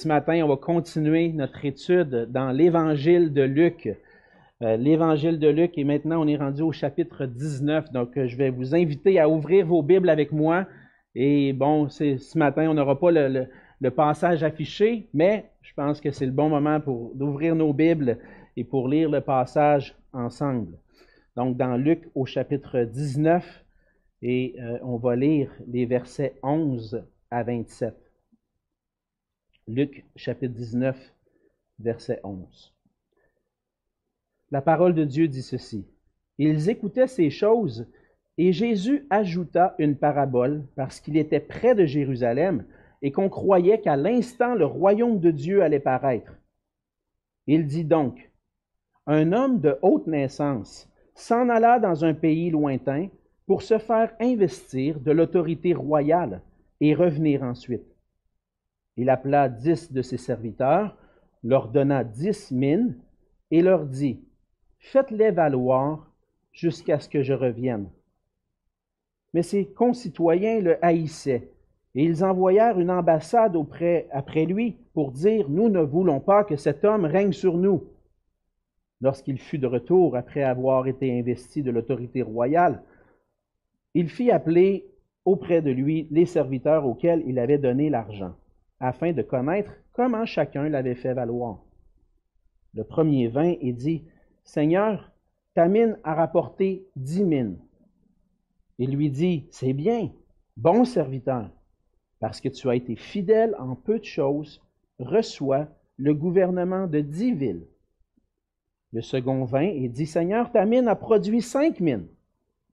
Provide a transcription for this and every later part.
Ce matin, on va continuer notre étude dans l'Évangile de Luc. Euh, L'Évangile de Luc, et maintenant on est rendu au chapitre 19. Donc, euh, je vais vous inviter à ouvrir vos Bibles avec moi. Et bon, ce matin, on n'aura pas le, passage affiché, mais je pense que c'est le bon moment pour d'ouvrir nos Bibles et pour lire le passage ensemble. Donc, dans Luc au chapitre 19, et euh, on va lire les versets 11 à 27. Luc chapitre 19, verset 11. La parole de Dieu dit ceci. Ils écoutaient ces choses et Jésus ajouta une parabole parce qu'il était près de Jérusalem et qu'on croyait qu'à l'instant le royaume de Dieu allait paraître. Il dit donc, un homme de haute naissance s'en alla dans un pays lointain pour se faire investir de l'autorité royale et revenir ensuite. Il appela dix de ses serviteurs, leur donna dix mines et leur dit, Faites-les valoir jusqu'à ce que je revienne. Mais ses concitoyens le haïssaient, et ils envoyèrent une ambassade auprès, après lui pour dire, Nous ne voulons pas que cet homme règne sur nous. Lorsqu'il fut de retour après avoir été investi de l'autorité royale, il fit appeler auprès de lui les serviteurs auxquels il avait donné l'argent afin de connaître comment chacun l'avait fait valoir. Le premier vint et dit, Seigneur, ta mine a rapporté dix mines. Il lui dit, C'est bien, bon serviteur, parce que tu as été fidèle en peu de choses, reçois le gouvernement de dix villes. Le second vint et dit, Seigneur, ta mine a produit cinq mines.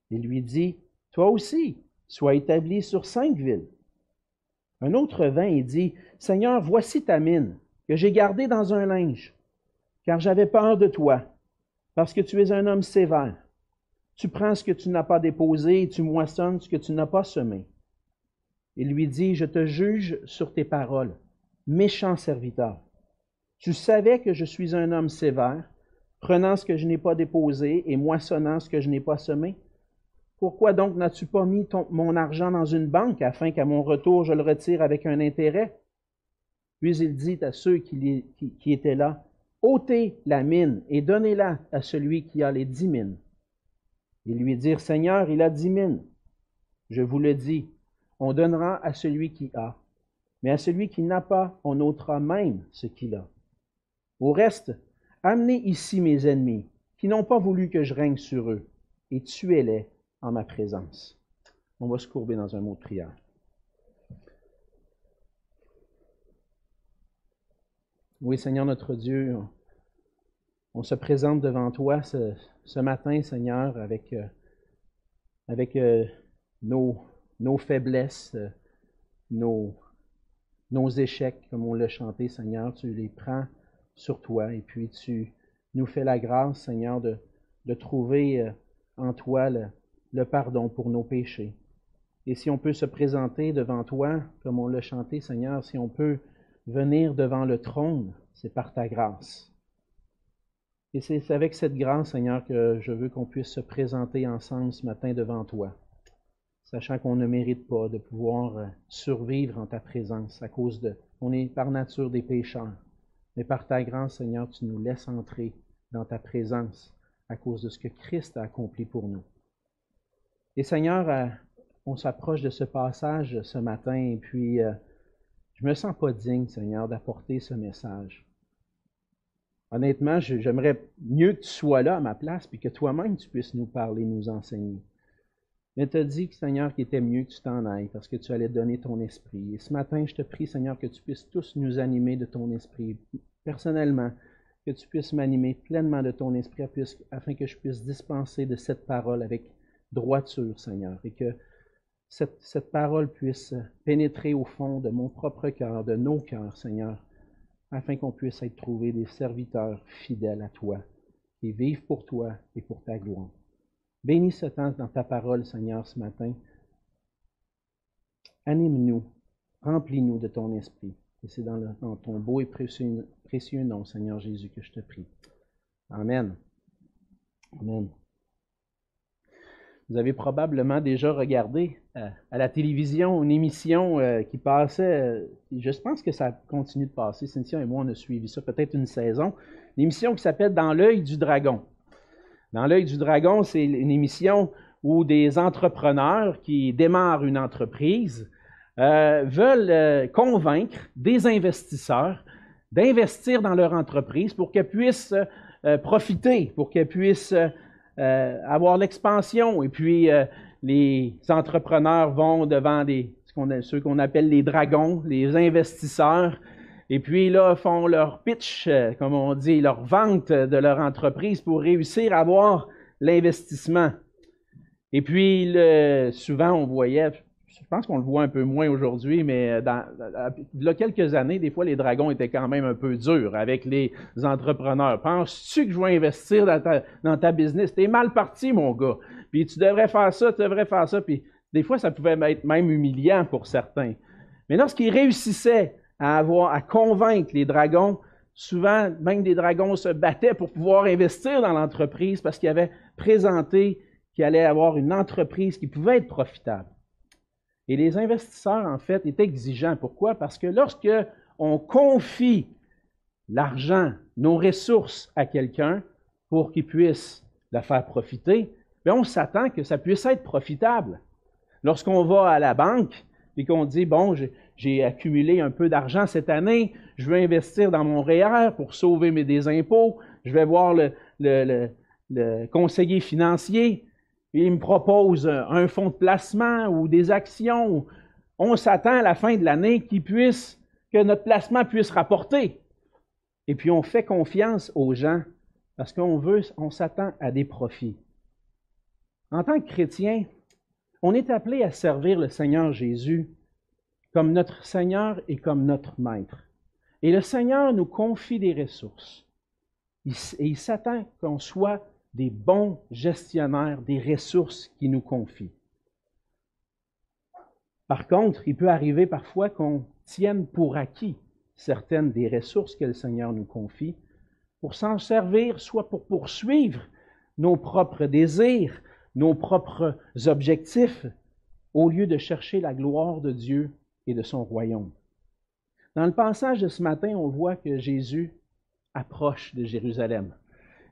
Il lui dit, Toi aussi, sois établi sur cinq villes. Un autre vint et dit, Seigneur, voici ta mine, que j'ai gardée dans un linge, car j'avais peur de toi, parce que tu es un homme sévère. Tu prends ce que tu n'as pas déposé et tu moissonnes ce que tu n'as pas semé. Il lui dit, Je te juge sur tes paroles, méchant serviteur. Tu savais que je suis un homme sévère, prenant ce que je n'ai pas déposé et moissonnant ce que je n'ai pas semé. Pourquoi donc n'as-tu pas mis mon argent dans une banque afin qu'à mon retour je le retire avec un intérêt? Puis il dit à ceux qui, qui étaient là, ôtez la mine et donnez-la à celui qui a les dix mines. Ils lui dirent, Seigneur, il a dix mines. Je vous le dis, on donnera à celui qui a, mais à celui qui n'a pas, on ôtera même ce qu'il a. Au reste, amenez ici mes ennemis, qui n'ont pas voulu que je règne sur eux, et tuez-les en ma présence. On va se courber dans un mot de prière. Oui, Seigneur notre Dieu, on se présente devant toi ce, matin, Seigneur, avec, euh, euh, nos, faiblesses, euh, nos, échecs, comme on l'a chanté, Seigneur. Tu les prends sur toi et puis tu nous fais la grâce, Seigneur, de, de trouver en toi le, le pardon pour nos péchés. Et si on peut se présenter devant toi, comme on l'a chanté, Seigneur, si on peut venir devant le trône, c'est par ta grâce. Et c'est avec cette grâce, Seigneur, que je veux qu'on puisse se présenter ensemble ce matin devant toi, sachant qu'on ne mérite pas de pouvoir survivre en ta présence à cause de... On est par nature des pécheurs, mais par ta grâce, Seigneur, tu nous laisses entrer dans ta présence à cause de ce que Christ a accompli pour nous. Et Seigneur, euh, on s'approche de ce passage ce matin et puis euh, je me sens pas digne, Seigneur, d'apporter ce message. Honnêtement, j'aimerais mieux que tu sois là à ma place puis que toi-même tu puisses nous parler, nous enseigner. Mais tu as dit, Seigneur, qu'il était mieux que tu t'en ailles parce que tu allais donner ton esprit. Et ce matin, je te prie, Seigneur, que tu puisses tous nous animer de ton esprit. Personnellement, que tu puisses m'animer pleinement de ton esprit afin que je puisse dispenser de cette parole avec droiture, Seigneur, et que cette, parole puisse pénétrer au fond de mon propre cœur, de nos cœurs, Seigneur, afin qu'on puisse être trouvés des serviteurs fidèles à toi, qui vivent pour toi et pour ta gloire. Bénis ce temps dans ta parole, Seigneur, ce matin. Anime-nous, remplis-nous de ton esprit. Et c'est dans, ton beau et précieux nom, Seigneur Jésus, que je te prie. Amen. Amen. Vous avez probablement déjà regardé euh, à la télévision une émission euh, qui passait, euh, je pense que ça continue de passer, Cynthia et moi on a suivi ça peut-être une saison, une émission qui s'appelle Dans l'œil du dragon. Dans l'œil du dragon, c'est une émission où des entrepreneurs qui démarrent une entreprise veulent convaincre des investisseurs d'investir dans leur entreprise pour qu'elle puisse profiter, pour qu'elle puisse euh, avoir l'expansion. Et puis, euh, les entrepreneurs vont devant des, ceux qu'on appelle les dragons, les investisseurs, et puis là, font leur pitch, euh, comme on dit, leur vente de leur entreprise pour réussir à avoir l'investissement. Et puis, souvent, on voyait, je pense qu'on le voit un peu moins aujourd'hui, mais euh, dans, il y a quelques années, des fois, les dragons étaient quand même un peu durs avec les entrepreneurs. Penses-tu que je vais investir dans ta, dans ta business? T'es mal parti, mon gars. Puis tu devrais faire ça, tu devrais faire ça. Puis des fois, ça pouvait être même humiliant pour certains. Mais lorsqu'ils réussissaient à avoir, à convaincre les dragons, souvent, même des dragons se battaient pour pouvoir investir dans l'entreprise parce qu'ils avaient présenté qu'il allait avoir une entreprise qui pouvait être profitable. Et les investisseurs, en fait, étaient exigeants. Pourquoi? Parce que lorsque on confie l'argent, nos ressources à quelqu'un pour qu'il puisse la faire profiter, bien, on s'attend que ça puisse être profitable. Lorsqu'on va à la banque et qu'on dit, bon, j'ai accumulé un peu d'argent cette année, je veux investir dans mon REER pour sauver mes des impôts, je vais voir le conseiller financier, il me propose un fonds de placement ou des actions. On s'attend à la fin de l'année que notre placement puisse rapporter. Et puis on fait confiance aux gens parce qu'on veut, on s'attend à des profits. En tant que chrétien, on est appelé à servir le Seigneur Jésus comme notre Seigneur et comme notre Maître. Et le Seigneur nous confie des ressources. Et il s'attend qu'on soit des bons gestionnaires des ressources qu'il nous confie. Par contre, il peut arriver parfois qu'on tienne pour acquis certaines des ressources que le Seigneur nous confie pour s'en servir, soit pour poursuivre nos propres désirs, nos propres objectifs, au lieu de chercher la gloire de Dieu et de son royaume. Dans le passage de ce matin, on voit que Jésus approche de Jérusalem.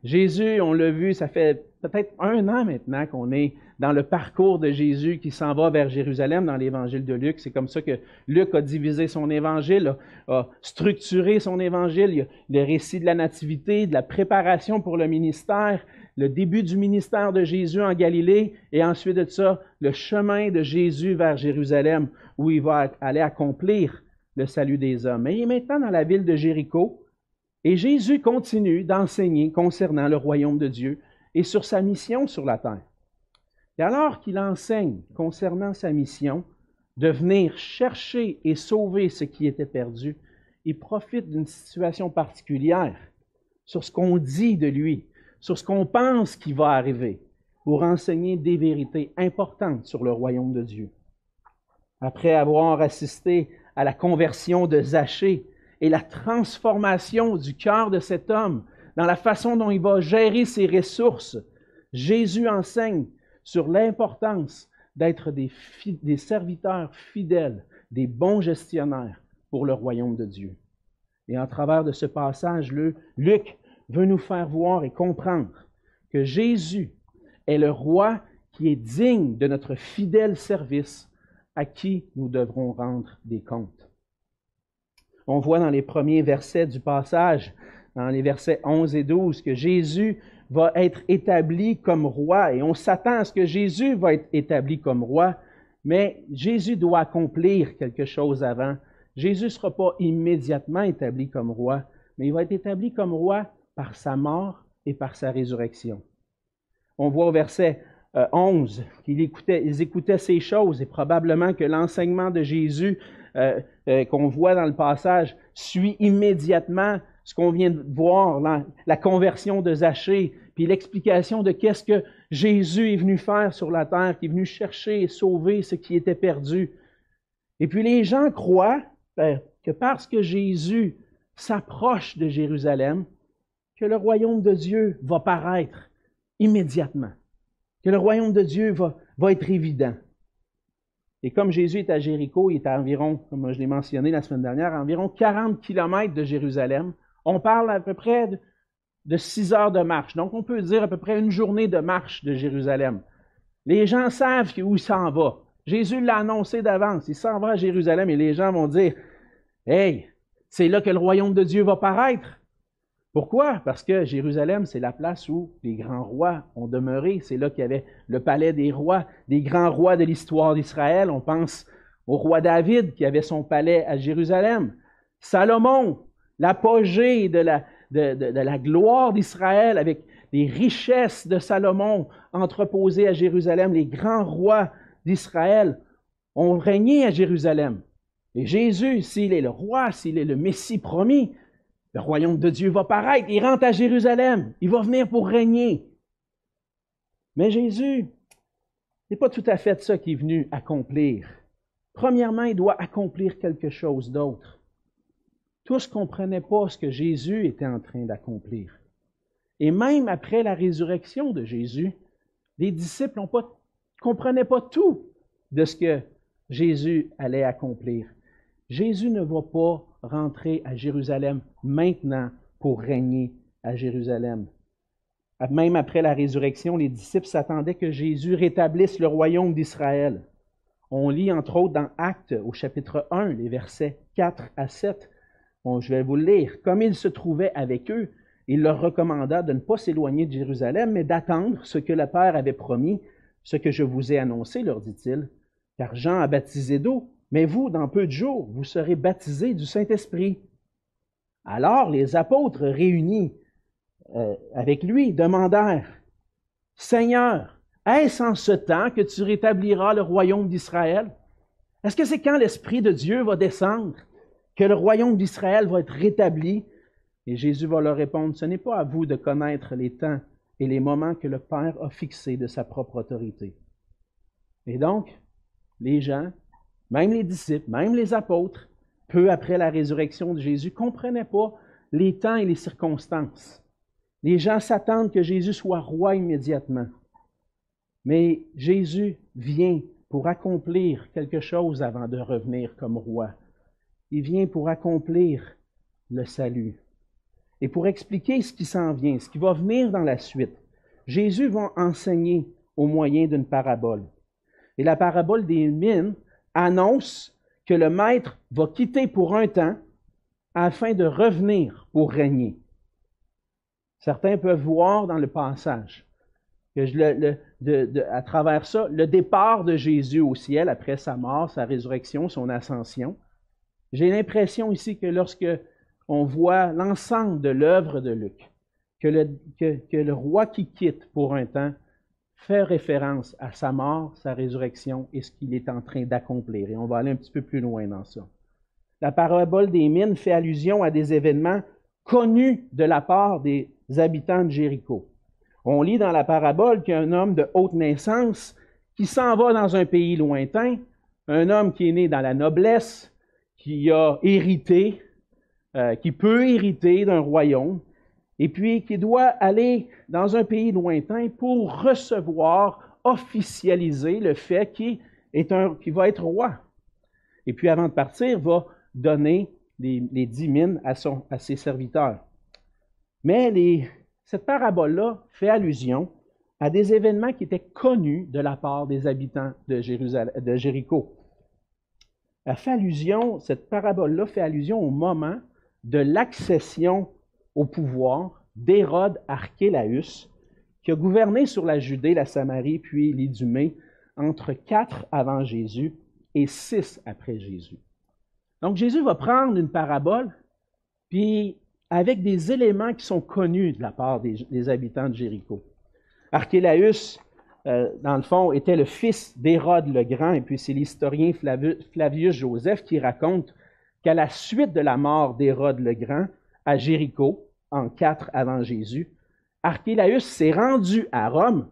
Jésus, on l'a vu, ça fait peut-être un an maintenant qu'on est dans le parcours de Jésus qui s'en va vers Jérusalem dans l'évangile de Luc. C'est comme ça que Luc a divisé son évangile, a, structuré son évangile. Il y a le récit de la nativité, de la préparation pour le ministère, le début du ministère de Jésus en Galilée et ensuite de ça, le chemin de Jésus vers Jérusalem où il va aller accomplir le salut des hommes. Et il est maintenant dans la ville de Jéricho et Jésus continue d'enseigner concernant le royaume de Dieu et sur sa mission sur la terre. Et alors qu'il enseigne concernant sa mission de venir chercher et sauver ce qui était perdu, il profite d'une situation particulière sur ce qu'on dit de lui, sur ce qu'on pense qui va arriver, pour enseigner des vérités importantes sur le royaume de Dieu. Après avoir assisté à la conversion de Zachée, et la transformation du cœur de cet homme dans la façon dont il va gérer ses ressources. Jésus enseigne sur l'importance d'être des, serviteurs fidèles, des bons gestionnaires pour le royaume de Dieu. Et en travers de ce passage, Luc veut nous faire voir et comprendre que Jésus est le roi qui est digne de notre fidèle service à qui nous devrons rendre des comptes. On voit dans les premiers versets du passage, dans les versets 11 et 12, que Jésus va être établi comme roi et on s'attend à ce que Jésus va être établi comme roi, mais Jésus doit accomplir quelque chose avant. Jésus ne sera pas immédiatement établi comme roi, mais il va être établi comme roi par sa mort et par sa résurrection. On voit au verset 11 euh, qu'ils écoutaient, ces choses et probablement que l'enseignement de Jésus euh, euh, qu'on voit dans le passage suit immédiatement ce qu'on vient de voir, la, conversion de Zachée, puis l'explication de qu'est-ce que Jésus est venu faire sur la terre, qui est venu chercher et sauver ce qui était perdu. Et puis les gens croient ben, que parce que Jésus s'approche de Jérusalem, que le royaume de Dieu va paraître immédiatement, que le royaume de Dieu va, va être évident. Et comme Jésus est à Jéricho, il est à environ, comme je l'ai mentionné la semaine dernière, à environ 40 kilomètres de Jérusalem. On parle à peu près de, de six heures de marche. Donc, on peut dire à peu près une journée de marche de Jérusalem. Les gens savent où il s'en va. Jésus l'a annoncé d'avance. Il s'en va à Jérusalem et les gens vont dire Hey, c'est là que le royaume de Dieu va paraître. Pourquoi? Parce que Jérusalem, c'est la place où les grands rois ont demeuré. C'est là qu'il y avait le palais des rois, des grands rois de l'histoire d'Israël. On pense au roi David qui avait son palais à Jérusalem. Salomon, l'apogée de la, de, la gloire d'Israël avec les richesses de Salomon entreposées à Jérusalem. Les grands rois d'Israël ont régné à Jérusalem. Et Jésus, s'il est le roi, s'il est le Messie promis, le royaume de Dieu va paraître, il rentre à Jérusalem, il va venir pour régner. Mais Jésus n'est pas tout à fait ça qu'il est venu accomplir. Premièrement, il doit accomplir quelque chose d'autre. Tous ne comprenaient pas ce que Jésus était en train d'accomplir. Et même après la résurrection de Jésus, les disciples ne comprenaient pas tout de ce que Jésus allait accomplir. Jésus ne va pas rentrer à Jérusalem maintenant pour régner à Jérusalem. Même après la résurrection, les disciples s'attendaient que Jésus rétablisse le royaume d'Israël. On lit entre autres dans Actes au chapitre 1, les versets 4 à 7. je vais vous le lire. Comme il se trouvait avec eux, il leur recommanda de ne pas s'éloigner de Jérusalem, mais d'attendre ce que le Père avait promis, ce que je vous ai annoncé, leur dit-il. Car Jean a baptisé d'eau, mais vous, dans peu de jours, vous serez baptisés du Saint-Esprit. Alors les apôtres réunis euh, avec lui demandèrent, Seigneur, est-ce en ce temps que tu rétabliras le royaume d'Israël? Est-ce que c'est quand l'Esprit de Dieu va descendre que le royaume d'Israël va être rétabli? Et Jésus va leur répondre, ce n'est pas à vous de connaître les temps et les moments que le Père a fixés de sa propre autorité. Et donc, les gens même les disciples, même les apôtres, peu après la résurrection de Jésus, ne comprenaient pas les temps et les circonstances. Les gens s'attendent que Jésus soit roi immédiatement. Mais Jésus vient pour accomplir quelque chose avant de revenir comme roi. Il vient pour accomplir le salut. Et pour expliquer ce qui s'en vient, ce qui va venir dans la suite, Jésus va enseigner au moyen d'une parabole. Et la parabole des mines annonce que le maître va quitter pour un temps afin de revenir pour régner. Certains peuvent voir dans le passage que à travers ça, le départ de Jésus au ciel après sa mort, sa résurrection, son ascension. J'ai l'impression ici que lorsque on voit l'ensemble de l'œuvre de Luc, que le roi qui quitte pour un temps fait référence à sa mort, sa résurrection et ce qu'il est en train d'accomplir. Et on va aller un petit peu plus loin dans ça. La parabole des mines fait allusion à des événements connus de la part des habitants de Jéricho. On lit dans la parabole qu'il y a un homme de haute naissance qui s'en va dans un pays lointain, un homme qui est né dans la noblesse, qui a hérité, euh, qui peut hériter d'un royaume, et puis qui doit aller dans un pays lointain pour recevoir, officialiser le fait qu'il va être roi. Et puis avant de partir, va donner les, dix mines à, ses serviteurs. Mais cette parabole-là fait allusion à des événements qui étaient connus de la part des habitants de, Jéricho. Fait allusion, cette parabole-là fait allusion au moment de l'accession au pouvoir d'Hérode Archélaüs, qui a gouverné sur la Judée, la Samarie, puis l'Idumée, entre 4 avant Jésus et 6 après Jésus. Donc Jésus va prendre une parabole, puis avec des éléments qui sont connus de la part des, habitants de Jéricho. Archélaüs, euh, dans le fond, était le fils d'Hérode le Grand, et puis c'est l'historien Flavius Joseph qui raconte qu'à la suite de la mort d'Hérode le Grand à Jéricho, en 4 avant Jésus, Archélaüs s'est rendu à Rome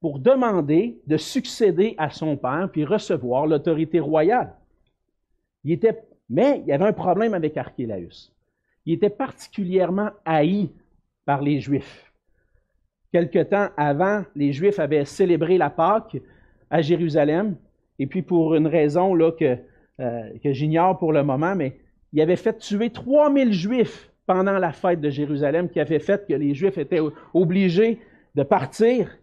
pour demander de succéder à son père puis recevoir l'autorité royale. Mais il y avait un problème avec Archélaüs. Il était particulièrement haï par les Juifs. quelque temps avant, les Juifs avaient célébré la Pâque à Jérusalem. Et puis pour une raison que, euh, que j'ignore pour le moment, mais il avait fait tuer 3000 Juifs pendant la fête de Jérusalem, qui avait fait que les Juifs étaient obligés de partir.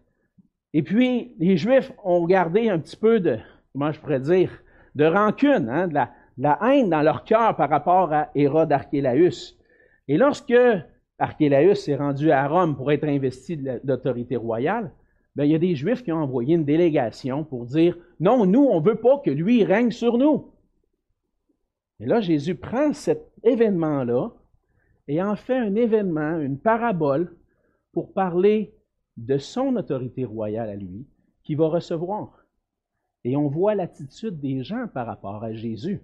Et puis les Juifs ont gardé un petit peu de, comment je pourrais dire, de rancune, hein, de, la, de, haine dans leur cœur par rapport à Hérode Archélaüs. Et lorsque Archélaüs s'est rendu à Rome pour être investi d'autorité royale, bien, il y a des Juifs qui ont envoyé une délégation pour dire non, nous, on ne veut pas que lui règne sur nous. Et là, Jésus prend cet événement-là et en fait un événement, une parabole, pour parler de son autorité royale à lui, qui va recevoir. Et on voit l'attitude des gens par rapport à Jésus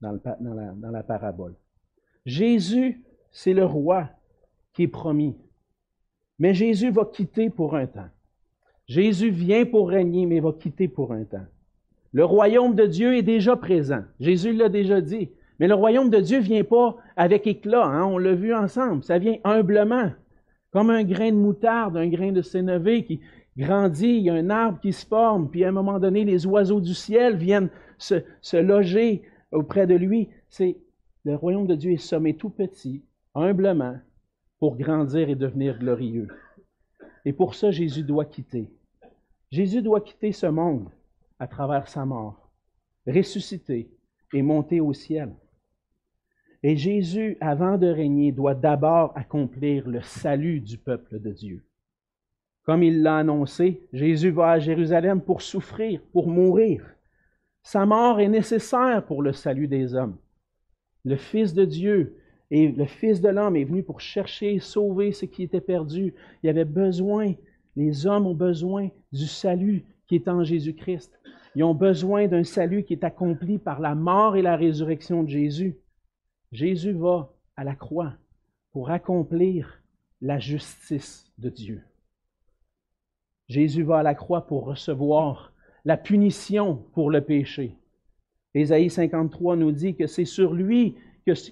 dans, la, dans la parabole. Jésus, c'est le roi qui est promis. Mais Jésus va quitter pour un temps. Jésus vient pour régner, mais va quitter pour un temps. Le royaume de Dieu est déjà présent. Jésus l'a déjà dit. Mais le royaume de Dieu ne vient pas avec éclat. Hein? On l'a vu ensemble. Ça vient humblement. Comme un grain de moutarde, un grain de sénévé qui grandit. Il y a un arbre qui se forme. Puis à un moment donné, les oiseaux du ciel viennent se, loger auprès de lui. C'est le royaume de Dieu est sommé tout petit, humblement, pour grandir et devenir glorieux. Et pour ça, Jésus doit quitter. Jésus doit quitter ce monde à travers sa mort, ressusciter et monter au ciel. Et Jésus, avant de régner, doit d'abord accomplir le salut du peuple de Dieu. Comme il l'a annoncé, Jésus va à Jérusalem pour souffrir, pour mourir. Sa mort est nécessaire pour le salut des hommes. Le Fils de Dieu et le Fils de l'homme est venu pour chercher et sauver ce qui était perdu. Il y avait besoin, les hommes ont besoin du salut qui est en Jésus-Christ. Ils ont besoin d'un salut qui est accompli par la mort et la résurrection de Jésus. Jésus va à la croix pour accomplir la justice de Dieu. Jésus va à la croix pour recevoir la punition pour le péché. Ésaïe 53 nous dit que c'est sur lui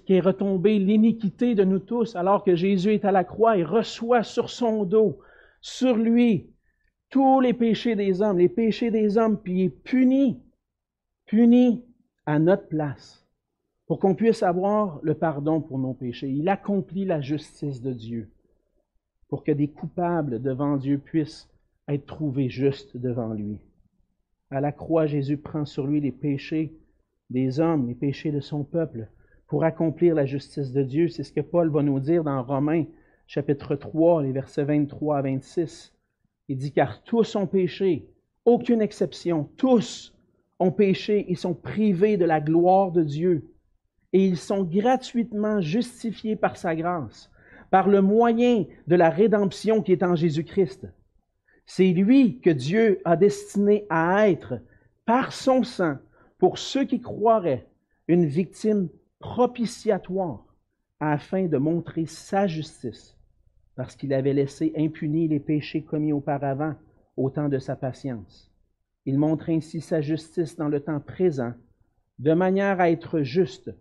qu'est retombée l'iniquité de nous tous, alors que Jésus est à la croix et reçoit sur son dos, sur lui, tous les péchés des hommes, les péchés des hommes, puis il est puni, puni à notre place, pour qu'on puisse avoir le pardon pour nos péchés. Il accomplit la justice de Dieu, pour que des coupables devant Dieu puissent être trouvés justes devant lui. À la croix, Jésus prend sur lui les péchés des hommes, les péchés de son peuple, pour accomplir la justice de Dieu. C'est ce que Paul va nous dire dans Romains chapitre 3, les versets 23 à 26. Il dit, car tous ont péché, aucune exception, tous ont péché et sont privés de la gloire de Dieu. Et ils sont gratuitement justifiés par sa grâce, par le moyen de la rédemption qui est en Jésus-Christ. C'est lui que Dieu a destiné à être, par son sang, pour ceux qui croiraient, une victime propitiatoire afin de montrer sa justice, parce qu'il avait laissé impunis les péchés commis auparavant au temps de sa patience. Il montre ainsi sa justice dans le temps présent, de manière à être juste,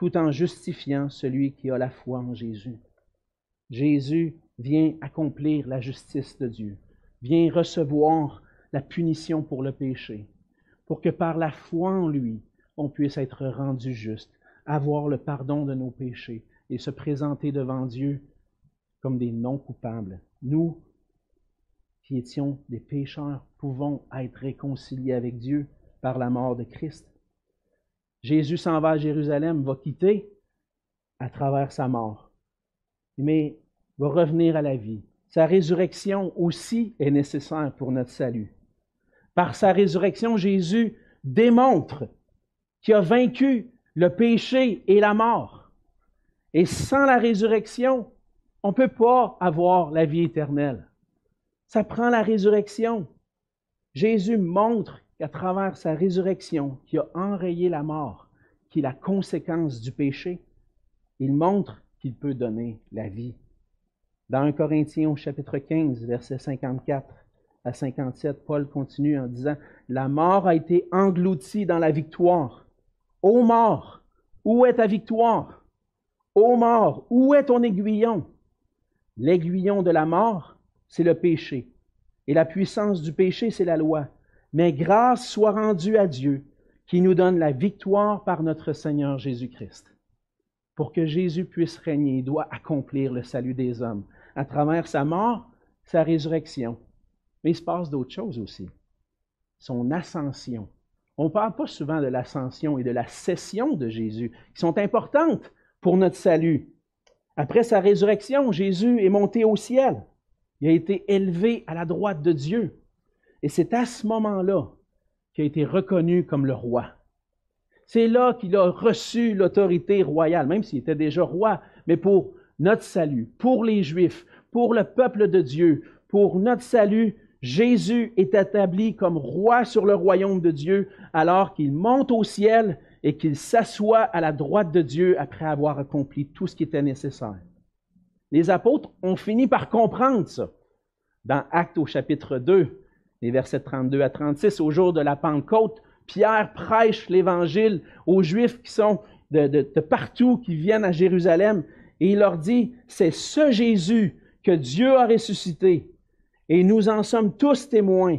tout en justifiant celui qui a la foi en Jésus. Jésus vient accomplir la justice de Dieu, vient recevoir la punition pour le péché, pour que par la foi en lui, on puisse être rendu juste avoir le pardon de nos péchés et se présenter devant Dieu comme des non-coupables. Nous, qui étions des pécheurs, pouvons être réconciliés avec Dieu par la mort de Christ. Jésus s'en va à Jérusalem, va quitter à travers sa mort, mais va revenir à la vie. Sa résurrection aussi est nécessaire pour notre salut. Par sa résurrection, Jésus démontre qu'il a vaincu le péché et la mort. Et sans la résurrection, on ne peut pas avoir la vie éternelle. Ça prend la résurrection. Jésus montre qu'à travers sa résurrection, qui a enrayé la mort, qui est la conséquence du péché, il montre qu'il peut donner la vie. Dans 1 Corinthiens chapitre 15, versets 54 à 57, Paul continue en disant, La mort a été engloutie dans la victoire. Ô mort, où est ta victoire? Ô mort, où est ton aiguillon? L'aiguillon de la mort, c'est le péché. Et la puissance du péché, c'est la loi. Mais grâce soit rendue à Dieu qui nous donne la victoire par notre Seigneur Jésus-Christ. Pour que Jésus puisse régner, il doit accomplir le salut des hommes à travers sa mort, sa résurrection. Mais il se passe d'autres choses aussi. Son ascension. On ne parle pas souvent de l'ascension et de la cession de Jésus, qui sont importantes pour notre salut. Après sa résurrection, Jésus est monté au ciel. Il a été élevé à la droite de Dieu. Et c'est à ce moment-là qu'il a été reconnu comme le roi. C'est là qu'il a reçu l'autorité royale, même s'il était déjà roi, mais pour notre salut, pour les Juifs, pour le peuple de Dieu, pour notre salut, Jésus est établi comme roi sur le royaume de Dieu alors qu'il monte au ciel et qu'il s'assoit à la droite de Dieu après avoir accompli tout ce qui était nécessaire. Les apôtres ont fini par comprendre ça. Dans Actes au chapitre 2, les versets 32 à 36, au jour de la Pentecôte, Pierre prêche l'Évangile aux Juifs qui sont de, partout, qui viennent à Jérusalem, et il leur dit, c'est ce Jésus que Dieu a ressuscité, et nous en sommes tous témoins.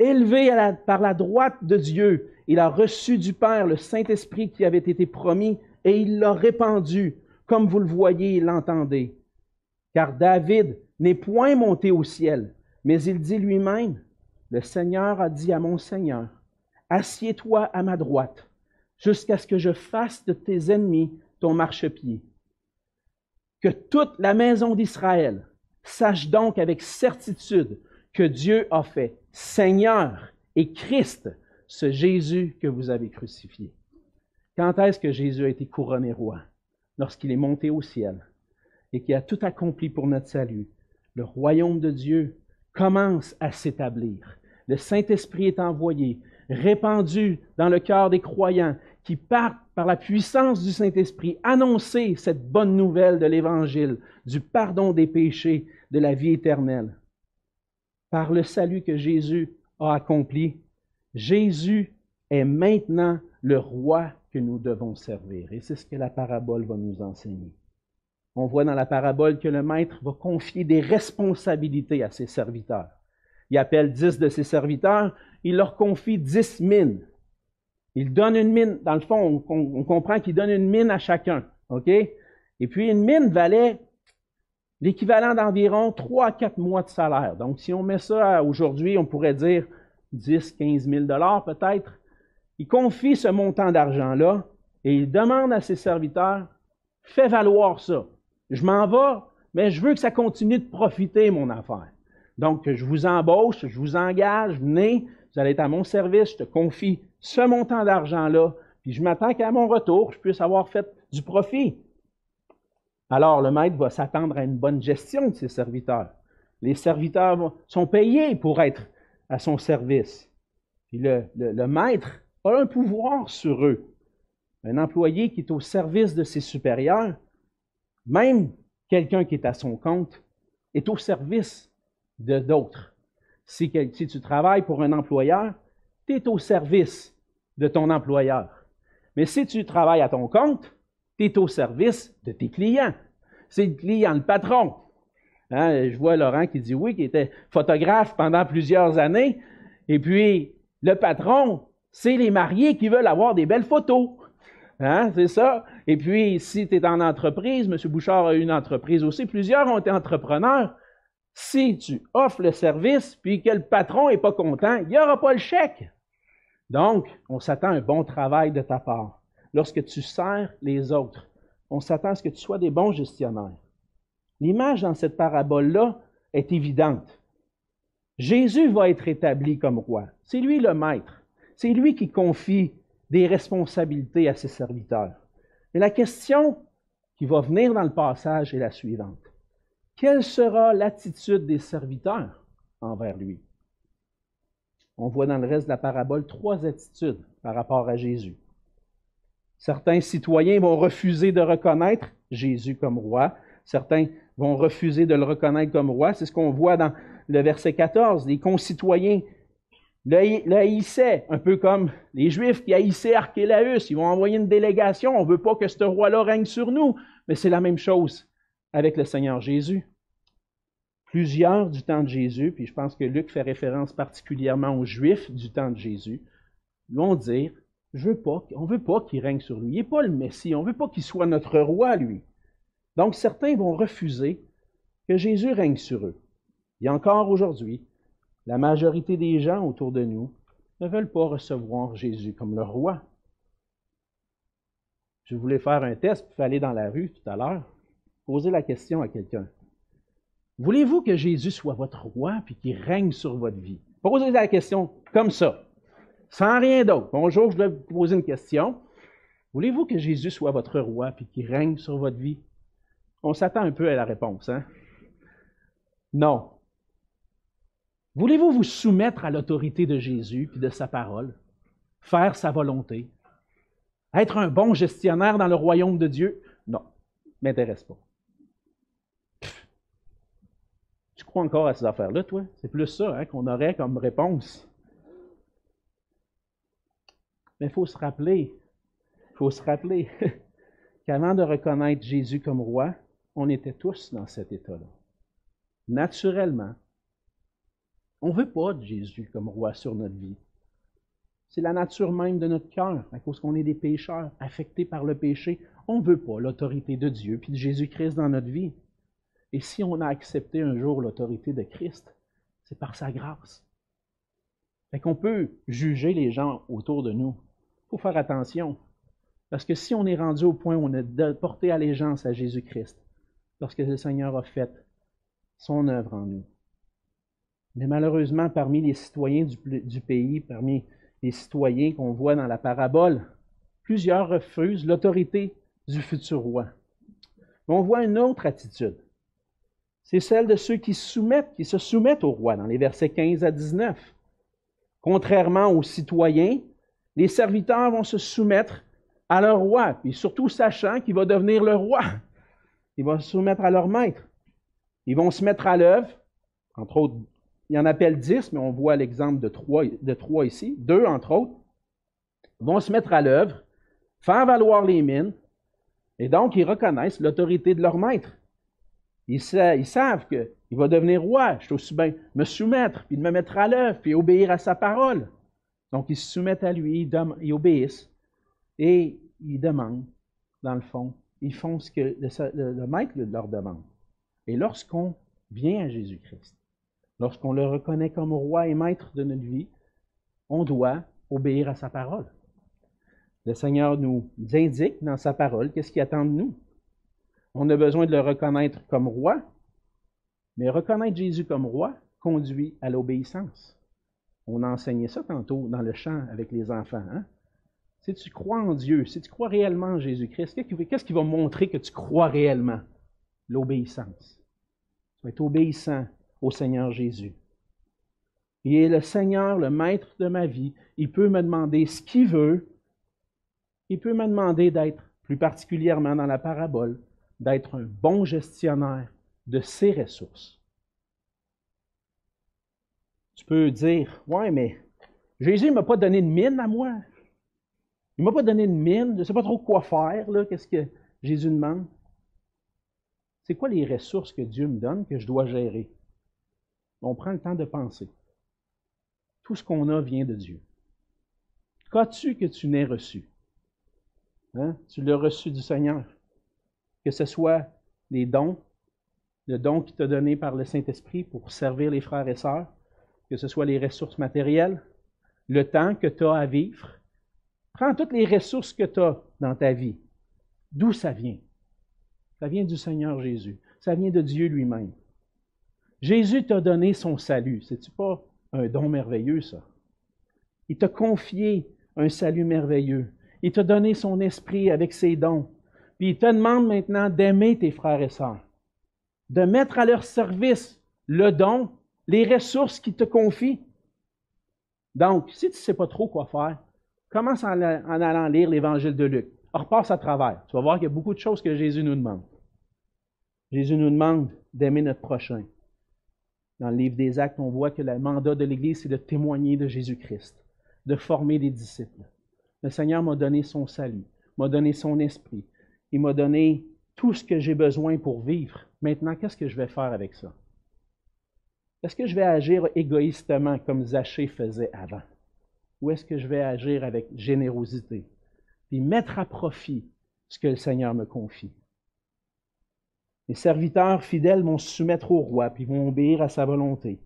Élevé par la droite de Dieu, il a reçu du Père le Saint-Esprit qui avait été promis, et il l'a répandu, comme vous le voyez et l'entendez. Car David n'est point monté au ciel, mais il dit lui-même, le Seigneur a dit à mon Seigneur, Assieds-toi à ma droite, jusqu'à ce que je fasse de tes ennemis ton marchepied. Que toute la maison d'Israël sache donc avec certitude que Dieu a fait Seigneur et Christ ce Jésus que vous avez crucifié. Quand est-ce que Jésus a été couronné roi? Lorsqu'il est monté au ciel et qu'il a tout accompli pour notre salut. Le royaume de Dieu commence à s'établir. Le Saint-Esprit est envoyé, répandu dans le cœur des croyants qui partent par la puissance du Saint-Esprit annoncer cette bonne nouvelle de l'Évangile, du pardon des péchés, de la vie éternelle. Par le salut que Jésus a accompli, Jésus est maintenant le roi que nous devons servir. Et c'est ce que la parabole va nous enseigner. On voit dans la parabole que le maître va confier des responsabilités à ses serviteurs. Il appelle dix de ses serviteurs, il leur confie dix mines. Il donne une mine, dans le fond, on, comprend qu'il donne une mine à chacun. OK? Et puis une mine valait l'équivalent d'environ trois à quatre mois de salaire. Donc, si on met ça aujourd'hui, on pourrait dire 10, 15 000 dollars peut-être. Il confie ce montant d'argent-là et il demande à ses serviteurs, fais valoir ça. Je m'en vais, mais je veux que ça continue de profiter, mon affaire. Donc, je vous embauche, je vous engage, venez, vous allez être à mon service, je te confie ce montant d'argent-là, puis je m'attends qu'à mon retour, je puisse avoir fait du profit. Alors, le maître va s'attendre à une bonne gestion de ses serviteurs. Les serviteurs sont payés pour être à son service. Puis le, maître a un pouvoir sur eux. Un employé qui est au service de ses supérieurs, même quelqu'un qui est à son compte, est au service d'autres. Si, si, tu travailles pour un employeur, tu es au service de ton employeur. Mais si tu travailles à ton compte, tu es au service de tes clients. C'est le client, le patron. Hein, je vois Laurent qui dit oui, qui était photographe pendant plusieurs années. Et puis, le patron, c'est les mariés qui veulent avoir des belles photos. Hein, c'est ça. Et puis, si tu es en entreprise, M. Bouchard a une entreprise aussi, plusieurs ont été entrepreneurs. Si tu offres le service, puis que le patron n'est pas content, il n'y aura pas le chèque. Donc, on s'attend à un bon travail de ta part. Lorsque tu sers les autres, on s'attend à ce que tu sois des bons gestionnaires. L'image dans cette parabole-là est évidente. Jésus va être établi comme roi. C'est lui le maître. C'est lui qui confie des responsabilités à ses serviteurs. Et la question qui va venir dans le passage est la suivante. Quelle sera l'attitude des serviteurs envers lui? On voit dans le reste de la parabole trois attitudes par rapport à Jésus. Certains citoyens vont refuser de reconnaître Jésus comme roi. Certains vont refuser de le reconnaître comme roi. C'est ce qu'on voit dans le verset 14. Les concitoyens le, haïssait, un peu comme les Juifs qui haïssaient Archélaüs. Ils vont envoyer une délégation. On ne veut pas que ce roi-là règne sur nous. Mais c'est la même chose avec le Seigneur Jésus. Plusieurs du temps de Jésus, puis je pense que Luc fait référence particulièrement aux Juifs du temps de Jésus, vont dire je veux on ne veut pas qu'il règne sur lui. Il n'est pas le Messie. On ne veut pas qu'il soit notre roi, lui. Donc certains vont refuser que Jésus règne sur eux. Et encore aujourd'hui, la majorité des gens autour de nous ne veulent pas recevoir Jésus comme leur roi. Je voulais faire un test, puis aller dans la rue tout à l'heure, poser la question à quelqu'un. Voulez-vous que Jésus soit votre roi puis qu'il règne sur votre vie? Posez la question comme ça, sans rien d'autre. Bonjour, je voulais vous poser une question. Voulez-vous que Jésus soit votre roi puis qu'il règne sur votre vie? On s'attend un peu à la réponse, hein? Non. Voulez-vous vous soumettre à l'autorité de Jésus puis de sa parole? Faire sa volonté? Être un bon gestionnaire dans le royaume de Dieu? Non, m'intéresse pas. tu crois encore à ces affaires-là, toi? C'est plus ça hein, qu'on aurait comme réponse. Mais il faut se rappeler, il faut se rappeler qu'avant de reconnaître Jésus comme roi, on était tous dans cet état-là. Naturellement, on ne veut pas de Jésus comme roi sur notre vie. C'est la nature même de notre cœur, à cause qu'on est des pécheurs, affectés par le péché. On ne veut pas l'autorité de Dieu puis de Jésus-Christ dans notre vie. Et si on a accepté un jour l'autorité de Christ, c'est par sa grâce. Fait qu'on peut juger les gens autour de nous. Il faut faire attention. Parce que si on est rendu au point où on a porté allégeance à Jésus-Christ, lorsque le Seigneur a fait son œuvre en nous, mais malheureusement, parmi les citoyens du, pays, parmi les citoyens qu'on voit dans la parabole, plusieurs refusent l'autorité du futur roi. Mais on voit une autre attitude. C'est celle de ceux qui, soumettent, qui se soumettent au roi, dans les versets 15 à 19. Contrairement aux citoyens, les serviteurs vont se soumettre à leur roi, puis surtout sachant qu'il va devenir le roi. Ils vont se soumettre à leur maître. Ils vont se mettre à l'œuvre, entre autres il y en appelle dix, mais on voit l'exemple de trois, de trois ici, deux entre autres, vont se mettre à l'œuvre, faire valoir les mines, et donc ils reconnaissent l'autorité de leur maître. Ils, savent qu'il va devenir roi, je suis aussi bien me soumettre, puis de me mettre à l'œuvre, puis obéir à sa parole. Donc ils se soumettent à lui, ils, obéissent, et ils demandent, dans le fond, ils font ce que le, le maître leur demande. Et lorsqu'on vient à Jésus-Christ, Lorsqu'on le reconnaît comme roi et maître de notre vie, on doit obéir à sa parole. Le Seigneur nous indique dans sa parole qu'est-ce qui attend de nous. On a besoin de le reconnaître comme roi, mais reconnaître Jésus comme roi conduit à l'obéissance. On a enseigné ça tantôt dans le chant avec les enfants. Hein? Si tu crois en Dieu, si tu crois réellement en Jésus-Christ, qu'est-ce qui va montrer que tu crois réellement? L'obéissance. Tu vas être obéissant au Seigneur Jésus. Il est le Seigneur, le maître de ma vie. Il peut me demander ce qu'il veut. Il peut me demander d'être, plus particulièrement dans la parabole, d'être un bon gestionnaire de ses ressources. Tu peux dire, ouais, mais Jésus ne m'a pas donné de mine à moi. Il ne m'a pas donné de mine. Je ne sais pas trop quoi faire. Qu'est-ce que Jésus demande? C'est quoi les ressources que Dieu me donne que je dois gérer? on prend le temps de penser. Tout ce qu'on a vient de Dieu. Qu'as-tu que tu n'aies reçu? Hein? Tu l'as reçu du Seigneur. Que ce soit les dons, le don qui t'a donné par le Saint-Esprit pour servir les frères et sœurs, que ce soit les ressources matérielles, le temps que tu as à vivre. Prends toutes les ressources que tu as dans ta vie. D'où ça vient? Ça vient du Seigneur Jésus. Ça vient de Dieu lui-même. Jésus t'a donné son salut. C'est-tu pas un don merveilleux, ça? Il t'a confié un salut merveilleux. Il t'a donné son esprit avec ses dons. Puis il te demande maintenant d'aimer tes frères et sœurs, de mettre à leur service le don, les ressources qu'il te confie. Donc, si tu ne sais pas trop quoi faire, commence en, allant lire l'évangile de Luc. Repasse à travers. Tu vas voir qu'il y a beaucoup de choses que Jésus nous demande. Jésus nous demande d'aimer notre prochain. Dans le livre des Actes, on voit que le mandat de l'Église, c'est de témoigner de Jésus-Christ, de former des disciples. Le Seigneur m'a donné son salut, m'a donné son esprit. Il m'a donné tout ce que j'ai besoin pour vivre. Maintenant, qu'est-ce que je vais faire avec ça? Est-ce que je vais agir égoïstement comme Zachée faisait avant? Ou est-ce que je vais agir avec générosité? Puis mettre à profit ce que le Seigneur me confie. Les serviteurs fidèles vont se soumettre au roi, puis vont obéir à sa volonté.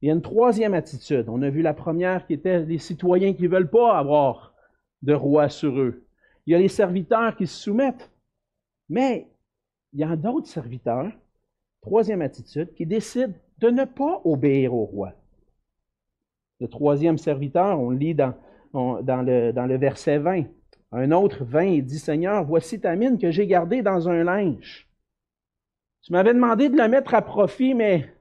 Il y a une troisième attitude. On a vu la première qui était les citoyens qui ne veulent pas avoir de roi sur eux. Il y a les serviteurs qui se soumettent. Mais il y a d'autres serviteurs, troisième attitude, qui décident de ne pas obéir au roi. Le troisième serviteur, on le lit dans, le, verset 20. Un autre vint et dit, Seigneur, voici ta mine que j'ai gardée dans un linge. Tu m'avais demandé de la mettre à profit, mais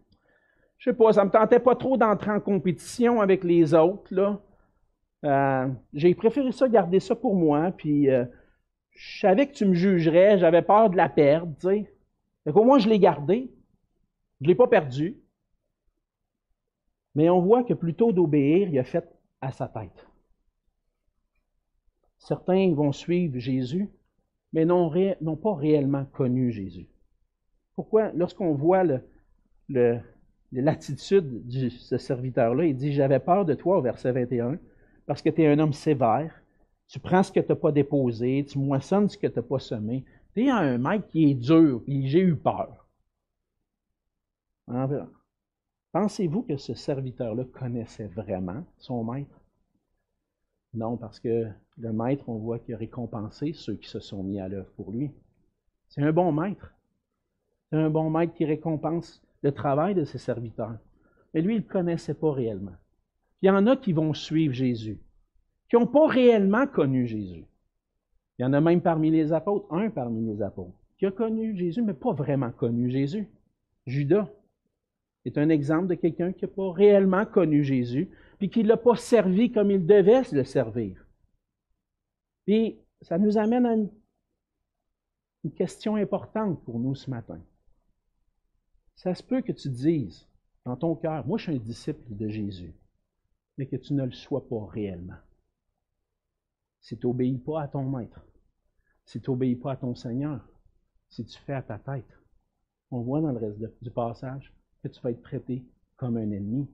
je sais pas, ça me tentait pas trop d'entrer en compétition avec les autres. Euh, j'ai préféré ça, garder ça pour moi, puis euh, je savais que tu me jugerais, j'avais peur de la perdre, tu sais. Au moins, je l'ai gardé. Je ne l'ai pas perdu. Mais on voit que plutôt d'obéir, il a fait à sa tête. Certains vont suivre Jésus, mais n'ont pas réellement connu Jésus. Pourquoi? Lorsqu'on voit l'attitude de ce serviteur-là, il dit, j'avais peur de toi au verset 21, parce que tu es un homme sévère, tu prends ce que tu n'as pas déposé, tu moissonnes ce que tu n'as pas semé. Tu es un maître qui est dur, puis j'ai eu peur. Pensez-vous que ce serviteur-là connaissait vraiment son maître? Non, parce que le maître, on voit qu'il a récompensé ceux qui se sont mis à l'œuvre pour lui. C'est un bon maître. C'est un bon maître qui récompense le travail de ses serviteurs. Mais lui, il ne connaissait pas réellement. Il y en a qui vont suivre Jésus, qui n'ont pas réellement connu Jésus. Il y en a même parmi les apôtres, un parmi les apôtres, qui a connu Jésus, mais pas vraiment connu Jésus. Judas est un exemple de quelqu'un qui n'a pas réellement connu Jésus, puis qui ne l'a pas servi comme il devait le servir. Puis, ça nous amène à une question importante pour nous ce matin. Ça se peut que tu dises dans ton cœur, moi je suis un disciple de Jésus, mais que tu ne le sois pas réellement. Si tu n'obéis pas à ton maître, si tu n'obéis pas à ton Seigneur, si tu fais à ta tête, on voit dans le reste du passage que tu vas être traité comme un ennemi.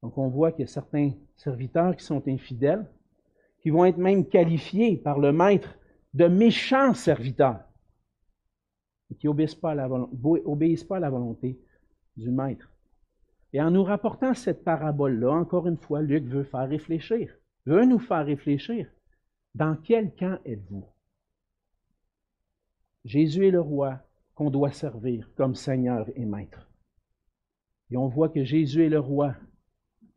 Donc on voit qu'il y a certains serviteurs qui sont infidèles, qui vont être même qualifiés par le maître de méchants serviteurs qui n'obéissent pas, à la volonté du Maître. Et en nous rapportant cette parabole-là, encore une fois, Luc veut faire réfléchir, veut nous faire réfléchir. Dans quel camp êtes-vous? Jésus est le roi qu'on doit servir comme Seigneur et Maître. Et on voit que Jésus est le roi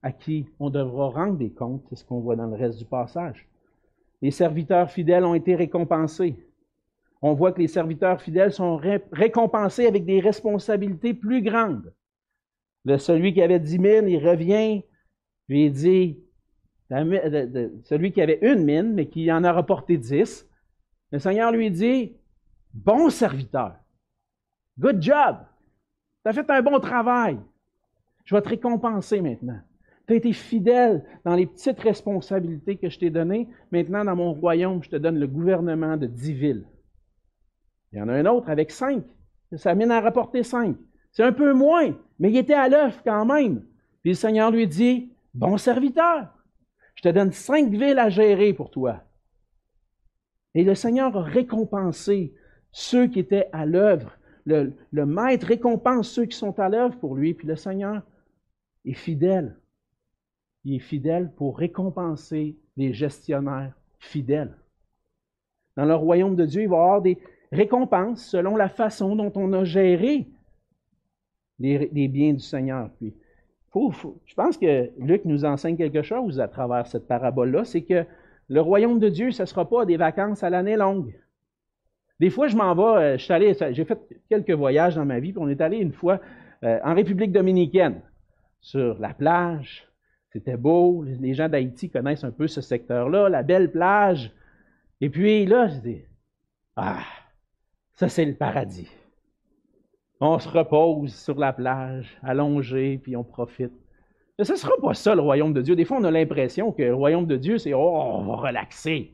à qui on devra rendre des comptes, c'est ce qu'on voit dans le reste du passage. Les serviteurs fidèles ont été récompensés on voit que les serviteurs fidèles sont récompensés avec des responsabilités plus grandes. Celui qui avait dix mines, il revient, puis il dit, celui qui avait une mine, mais qui en a rapporté dix, le Seigneur lui dit, bon serviteur, good job, tu as fait un bon travail, je vais te récompenser maintenant. Tu as été fidèle dans les petites responsabilités que je t'ai données. Maintenant, dans mon royaume, je te donne le gouvernement de dix villes. Il y en a un autre avec cinq. Ça mène à rapporter cinq. C'est un peu moins, mais il était à l'œuvre quand même. Puis le Seigneur lui dit, bon serviteur, je te donne cinq villes à gérer pour toi. Et le Seigneur a récompensé ceux qui étaient à l'œuvre. Le, maître récompense ceux qui sont à l'œuvre pour lui, puis le Seigneur est fidèle. Il est fidèle pour récompenser les gestionnaires fidèles. Dans le royaume de Dieu, il va y avoir des, récompense selon la façon dont on a géré les, biens du Seigneur. Je pense que Luc nous enseigne quelque chose à travers cette parabole-là, c'est que le royaume de Dieu, ce ne sera pas des vacances à l'année longue. Des fois, je m'en vais, euh, j'ai fait quelques voyages dans ma vie, puis on est allé une fois euh, en République dominicaine, sur la plage. C'était beau, les gens d'Haïti connaissent un peu ce secteur-là, la belle plage. Et puis là, je dis, ah, ça, c'est le paradis. On se repose sur la plage, allongé, puis on profite. Mais ce ne sera pas ça, le royaume de Dieu. Des fois, on a l'impression que le royaume de Dieu, c'est oh, on va relaxer.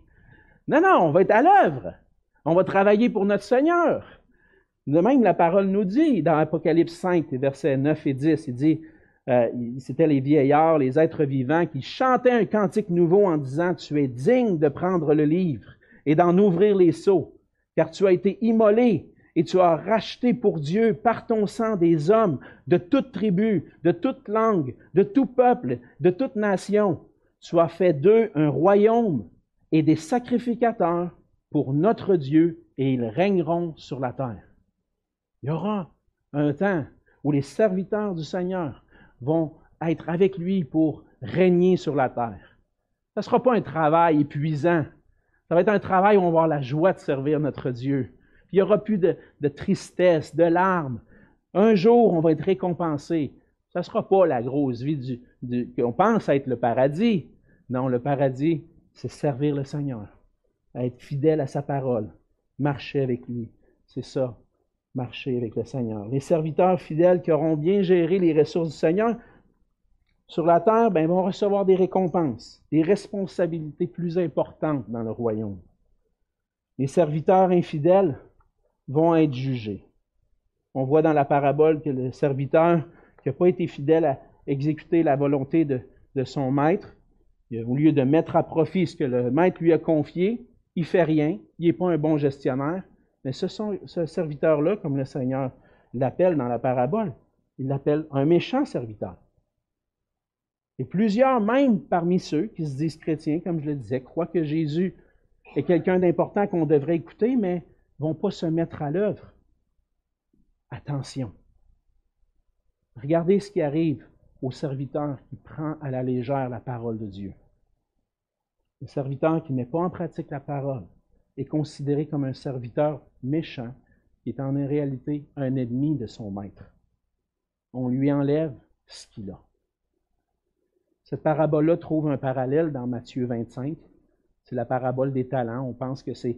Non, non, on va être à l'œuvre. On va travailler pour notre Seigneur. De même, la parole nous dit dans Apocalypse 5, versets 9 et 10, il dit, euh, c'était les vieillards, les êtres vivants qui chantaient un cantique nouveau en disant, Tu es digne de prendre le livre et d'en ouvrir les seaux, car tu as été immolé et tu as racheté pour Dieu par ton sang des hommes de toute tribu, de toute langue, de tout peuple, de toute nation. Tu as fait d'eux un royaume et des sacrificateurs pour notre Dieu et ils régneront sur la terre. Il y aura un temps où les serviteurs du Seigneur vont être avec lui pour régner sur la terre. Ce ne sera pas un travail épuisant. Ça va être un travail où on va avoir la joie de servir notre Dieu. Il n'y aura plus de, tristesse, de larmes. Un jour, on va être récompensé. Ce ne sera pas la grosse vie du, qu'on pense être le paradis. Non, le paradis, c'est servir le Seigneur, être fidèle à sa parole, marcher avec lui. C'est ça marcher avec le Seigneur. Les serviteurs fidèles qui auront bien géré les ressources du Seigneur sur la terre ben, vont recevoir des récompenses, des responsabilités plus importantes dans le royaume. Les serviteurs infidèles vont être jugés. On voit dans la parabole que le serviteur qui n'a pas été fidèle à exécuter la volonté de, son maître, au lieu de mettre à profit ce que le maître lui a confié, il fait rien, il n'est pas un bon gestionnaire, mais ce, serviteur-là, comme le Seigneur l'appelle dans la parabole, il l'appelle un méchant serviteur. Et plusieurs, même parmi ceux qui se disent chrétiens, comme je le disais, croient que Jésus est quelqu'un d'important qu'on devrait écouter, mais ne vont pas se mettre à l'œuvre. Attention. Regardez ce qui arrive au serviteur qui prend à la légère la parole de Dieu. Le serviteur qui ne met pas en pratique la parole est considéré comme un serviteur méchant qui est en réalité un ennemi de son maître. On lui enlève ce qu'il a. Cette parabole-là trouve un parallèle dans Matthieu 25. C'est la parabole des talents. On pense que c'est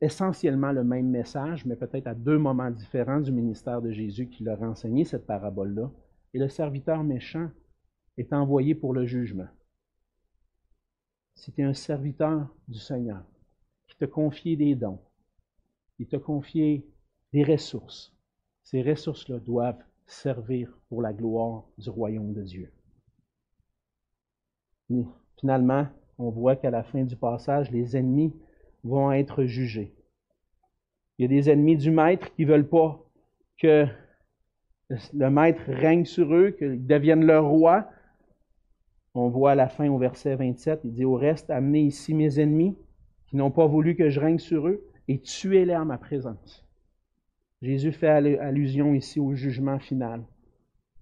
essentiellement le même message, mais peut-être à deux moments différents du ministère de Jésus qui leur a enseigné cette parabole-là. Et le serviteur méchant est envoyé pour le jugement. C'était un serviteur du Seigneur qui t'a confié des dons, il t'a confié des ressources. Ces ressources-là doivent servir pour la gloire du royaume de Dieu. finalement, on voit qu'à la fin du passage, les ennemis vont être jugés. Il y a des ennemis du maître qui ne veulent pas que le maître règne sur eux, qu'ils deviennent leur roi. On voit à la fin au verset 27, il dit au reste, amenez ici mes ennemis qui n'ont pas voulu que je règne sur eux et tuez-les en ma présence. Jésus fait allusion ici au jugement final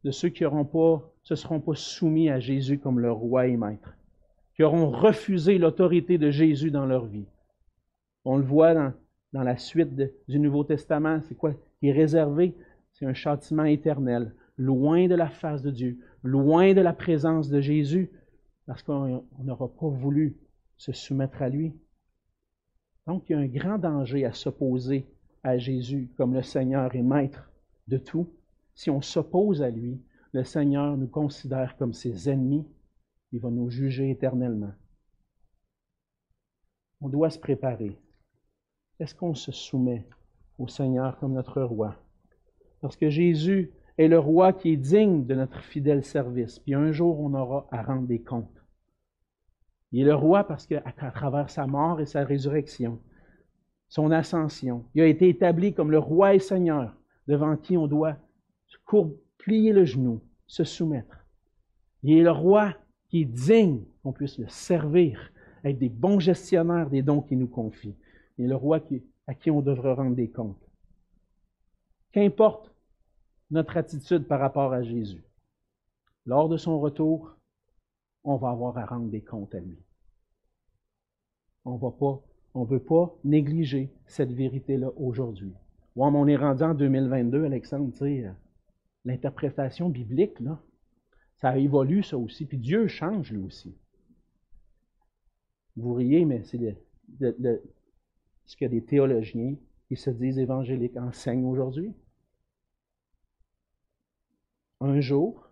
de ceux qui ne pas, se seront pas soumis à Jésus comme leur roi et maître, qui auront refusé l'autorité de Jésus dans leur vie. On le voit dans, la suite du Nouveau Testament, c'est quoi qui est réservé? C'est un châtiment éternel, loin de la face de Dieu, loin de la présence de Jésus, parce qu'on n'aura pas voulu se soumettre à lui. Donc, il y a un grand danger à s'opposer à Jésus comme le Seigneur et Maître de tout. Si on s'oppose à lui, le Seigneur nous considère comme ses ennemis. Il va nous juger éternellement. On doit se préparer. Est-ce qu'on se soumet au Seigneur comme notre roi? Parce que Jésus est le roi qui est digne de notre fidèle service. Puis un jour, on aura à rendre des comptes. Il est le roi parce qu'à travers sa mort et sa résurrection, son ascension, il a été établi comme le roi et seigneur devant qui on doit plier le genou, se soumettre. Il est le roi qui est digne qu'on puisse le servir, être des bons gestionnaires des dons qu'il nous confie. Est le roi à qui on devrait rendre des comptes. Qu'importe notre attitude par rapport à Jésus, lors de son retour, on va avoir à rendre des comptes à lui. On va pas, veut pas négliger cette vérité-là aujourd'hui. Ouais, on est rendu en 2022, Alexandre, tu sais, euh, l'interprétation biblique, là, ça évolue, ça aussi, puis Dieu change, lui aussi. Vous riez, mais c'est ce que des théologiens qui se disent évangéliques enseignent aujourd'hui. Un jour,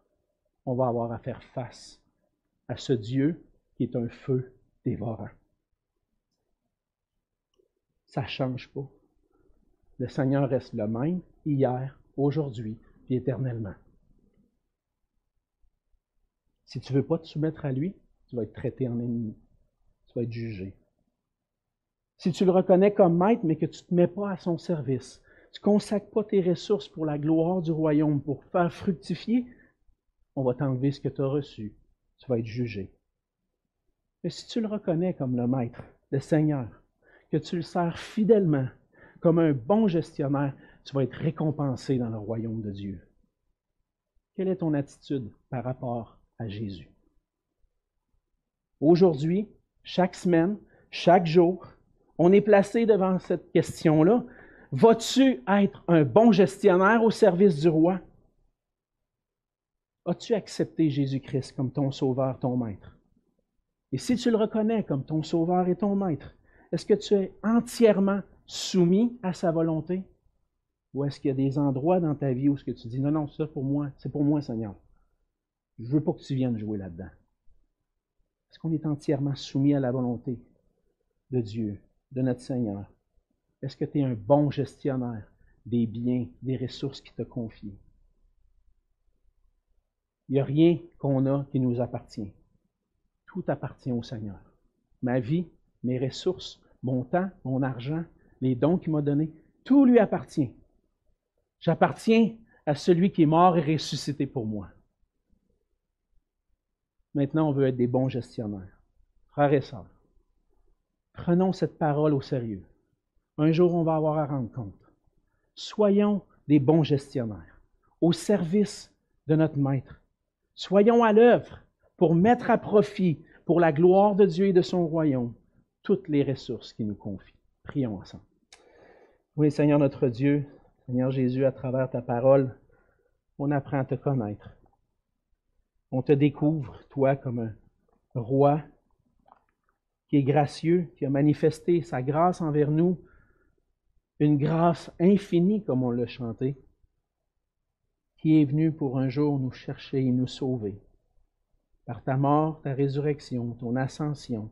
on va avoir à faire face à ce Dieu qui est un feu dévorant. Ça ne change pas. Le Seigneur reste le même hier, aujourd'hui, puis éternellement. Si tu ne veux pas te soumettre à lui, tu vas être traité en ennemi. Tu vas être jugé. Si tu le reconnais comme maître, mais que tu ne te mets pas à son service, tu ne consacres pas tes ressources pour la gloire du royaume, pour faire fructifier, on va t'enlever ce que tu as reçu. Tu vas être jugé. Mais si tu le reconnais comme le maître, le Seigneur, que tu le sers fidèlement, comme un bon gestionnaire, tu vas être récompensé dans le royaume de Dieu. Quelle est ton attitude par rapport à Jésus? Aujourd'hui, chaque semaine, chaque jour, on est placé devant cette question-là. Vas-tu être un bon gestionnaire au service du roi? As-tu accepté Jésus-Christ comme ton sauveur, ton maître? Et si tu le reconnais comme ton sauveur et ton maître, est-ce que tu es entièrement soumis à sa volonté? Ou est-ce qu'il y a des endroits dans ta vie où ce que tu dis, non, non, ça pour moi, c'est pour moi, Seigneur. Je ne veux pas que tu viennes jouer là-dedans. Est-ce qu'on est entièrement soumis à la volonté de Dieu, de notre Seigneur? Est-ce que tu es un bon gestionnaire des biens, des ressources qui te confient? Il n'y a rien qu'on a qui nous appartient. Tout appartient au Seigneur. Ma vie, mes ressources, mon temps, mon argent, les dons qu'il m'a donnés, tout lui appartient. J'appartiens à celui qui est mort et ressuscité pour moi. Maintenant, on veut être des bons gestionnaires. Frères et sœurs, prenons cette parole au sérieux. Un jour, on va avoir à rendre compte. Soyons des bons gestionnaires, au service de notre Maître. Soyons à l'œuvre pour mettre à profit, pour la gloire de Dieu et de son royaume, toutes les ressources qu'il nous confie. Prions ensemble. Oui, Seigneur notre Dieu, Seigneur Jésus, à travers ta parole, on apprend à te connaître. On te découvre, toi, comme un roi qui est gracieux, qui a manifesté sa grâce envers nous, une grâce infinie, comme on l'a chanté, qui est venu pour un jour nous chercher et nous sauver. Par ta mort, ta résurrection, ton ascension,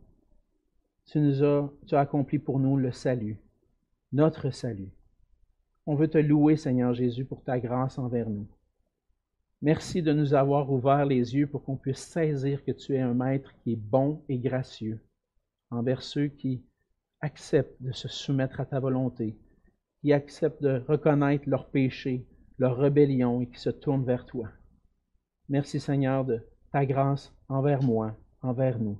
tu nous as, tu as accompli pour nous le salut, notre salut. On veut te louer, Seigneur Jésus, pour ta grâce envers nous. Merci de nous avoir ouvert les yeux pour qu'on puisse saisir que tu es un maître qui est bon et gracieux envers ceux qui acceptent de se soumettre à ta volonté, qui acceptent de reconnaître leurs péchés, leur rébellion et qui se tournent vers toi. Merci Seigneur de ta grâce envers moi, envers nous.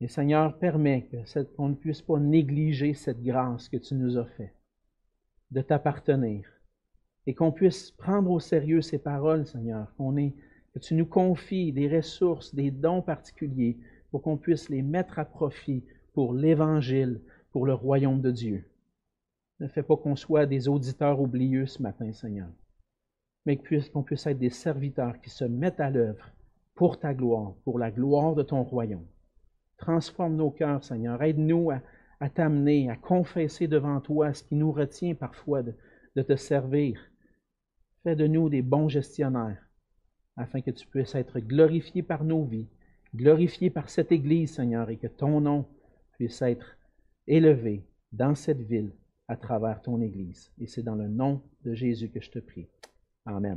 Et Seigneur, permets qu'on ne puisse pas négliger cette grâce que tu nous as faite, de t'appartenir, et qu'on puisse prendre au sérieux ces paroles, Seigneur, que tu nous confies des ressources, des dons particuliers, pour qu'on puisse les mettre à profit pour l'Évangile, pour le royaume de Dieu. Ne fais pas qu'on soit des auditeurs oublieux ce matin, Seigneur, mais qu'on puisse être des serviteurs qui se mettent à l'œuvre pour ta gloire, pour la gloire de ton royaume. Transforme nos cœurs, Seigneur. Aide-nous à, t'amener, à confesser devant toi ce qui nous retient parfois de te servir, Fais de nous des bons gestionnaires, afin que tu puisses être glorifié par nos vies, glorifié par cette Église, Seigneur, et que ton nom puisse être élevé dans cette ville à travers ton Église. Et c'est dans le nom de Jésus que je te prie. Amen.